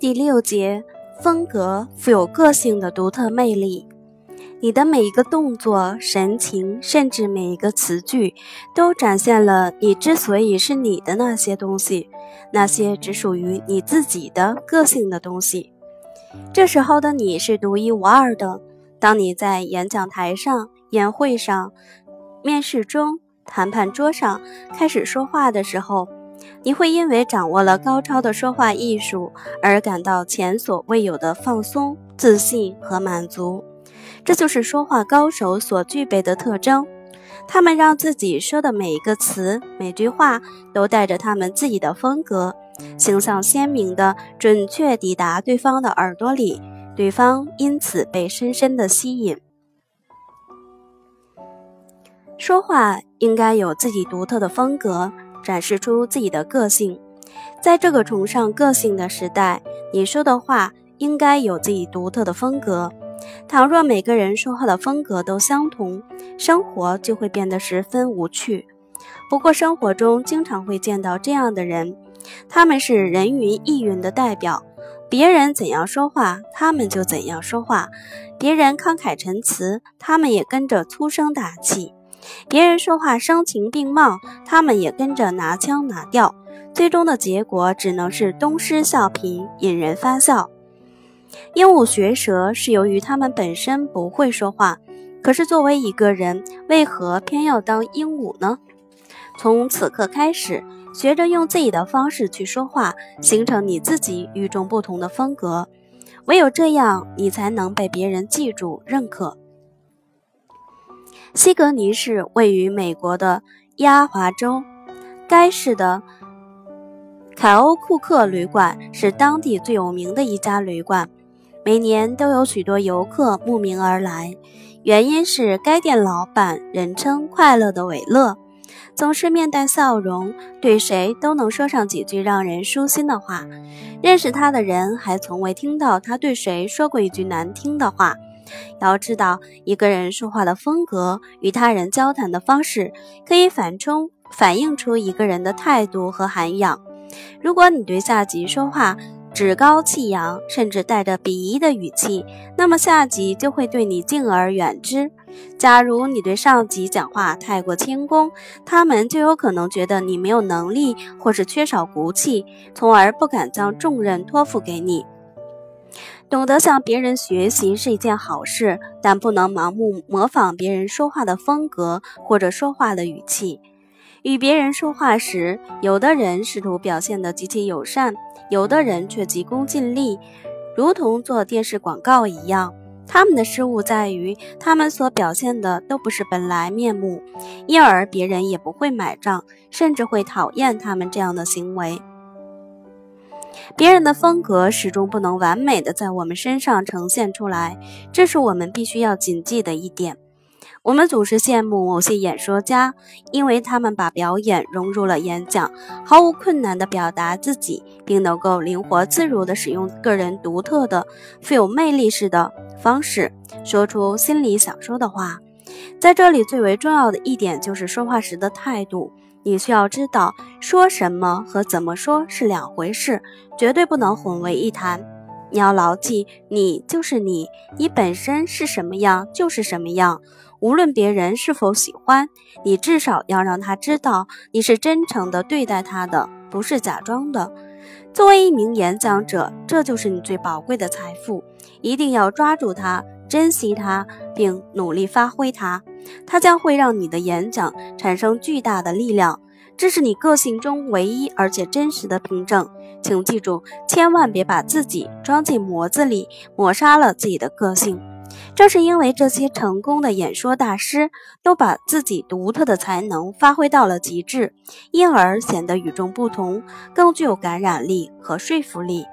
第六节，风格富有个性的独特魅力。你的每一个动作、神情，甚至每一个词句，都展现了你之所以是你的那些东西，那些只属于你自己的个性的东西。这时候的你是独一无二的。当你在演讲台上、宴会上、面试中、谈判桌上开始说话的时候，你会因为掌握了高超的说话艺术而感到前所未有的放松、自信和满足。这就是说话高手所具备的特征。他们让自己说的每一个词、每句话都带着他们自己的风格，形象鲜明的准确抵达对方的耳朵里，对方因此被深深的吸引。说话应该有自己独特的风格。展示出自己的个性，在这个崇尚个性的时代，你说的话应该有自己独特的风格。倘若每个人说话的风格都相同，生活就会变得十分无趣。不过，生活中经常会见到这样的人，他们是人云亦云的代表，别人怎样说话，他们就怎样说话；别人慷慨陈词，他们也跟着粗声大气。别人说话声情并茂，他们也跟着拿腔拿调，最终的结果只能是东施效颦，引人发笑。鹦鹉学舌是由于他们本身不会说话，可是作为一个人，为何偏要当鹦鹉呢？从此刻开始，学着用自己的方式去说话，形成你自己与众不同的风格。唯有这样，你才能被别人记住、认可。西格尼市位于美国的亚华州，该市的凯欧库克旅馆是当地最有名的一家旅馆，每年都有许多游客慕名而来。原因是该店老板人称“快乐的韦勒”，总是面带笑容，对谁都能说上几句让人舒心的话。认识他的人还从未听到他对谁说过一句难听的话。要知道，一个人说话的风格与他人交谈的方式，可以反冲反映出一个人的态度和涵养。如果你对下级说话趾高气扬，甚至带着鄙夷的语气，那么下级就会对你敬而远之。假如你对上级讲话太过谦恭，他们就有可能觉得你没有能力，或是缺少骨气，从而不敢将重任托付给你。懂得向别人学习是一件好事，但不能盲目模仿别人说话的风格或者说话的语气。与别人说话时，有的人试图表现得极其友善，有的人却急功近利，如同做电视广告一样。他们的失误在于，他们所表现的都不是本来面目，因而别人也不会买账，甚至会讨厌他们这样的行为。别人的风格始终不能完美的在我们身上呈现出来，这是我们必须要谨记的一点。我们总是羡慕某些演说家，因为他们把表演融入了演讲，毫无困难地表达自己，并能够灵活自如地使用个人独特的、富有魅力式的方式，说出心里想说的话。在这里，最为重要的一点就是说话时的态度。你需要知道，说什么和怎么说是两回事，绝对不能混为一谈。你要牢记，你就是你，你本身是什么样就是什么样。无论别人是否喜欢，你至少要让他知道你是真诚的对待他的，不是假装的。作为一名演讲者，这就是你最宝贵的财富，一定要抓住它，珍惜它，并努力发挥它。它将会让你的演讲产生巨大的力量，这是你个性中唯一而且真实的凭证。请记住，千万别把自己装进模子里，抹杀了自己的个性。正是因为这些成功的演说大师都把自己独特的才能发挥到了极致，因而显得与众不同，更具有感染力和说服力。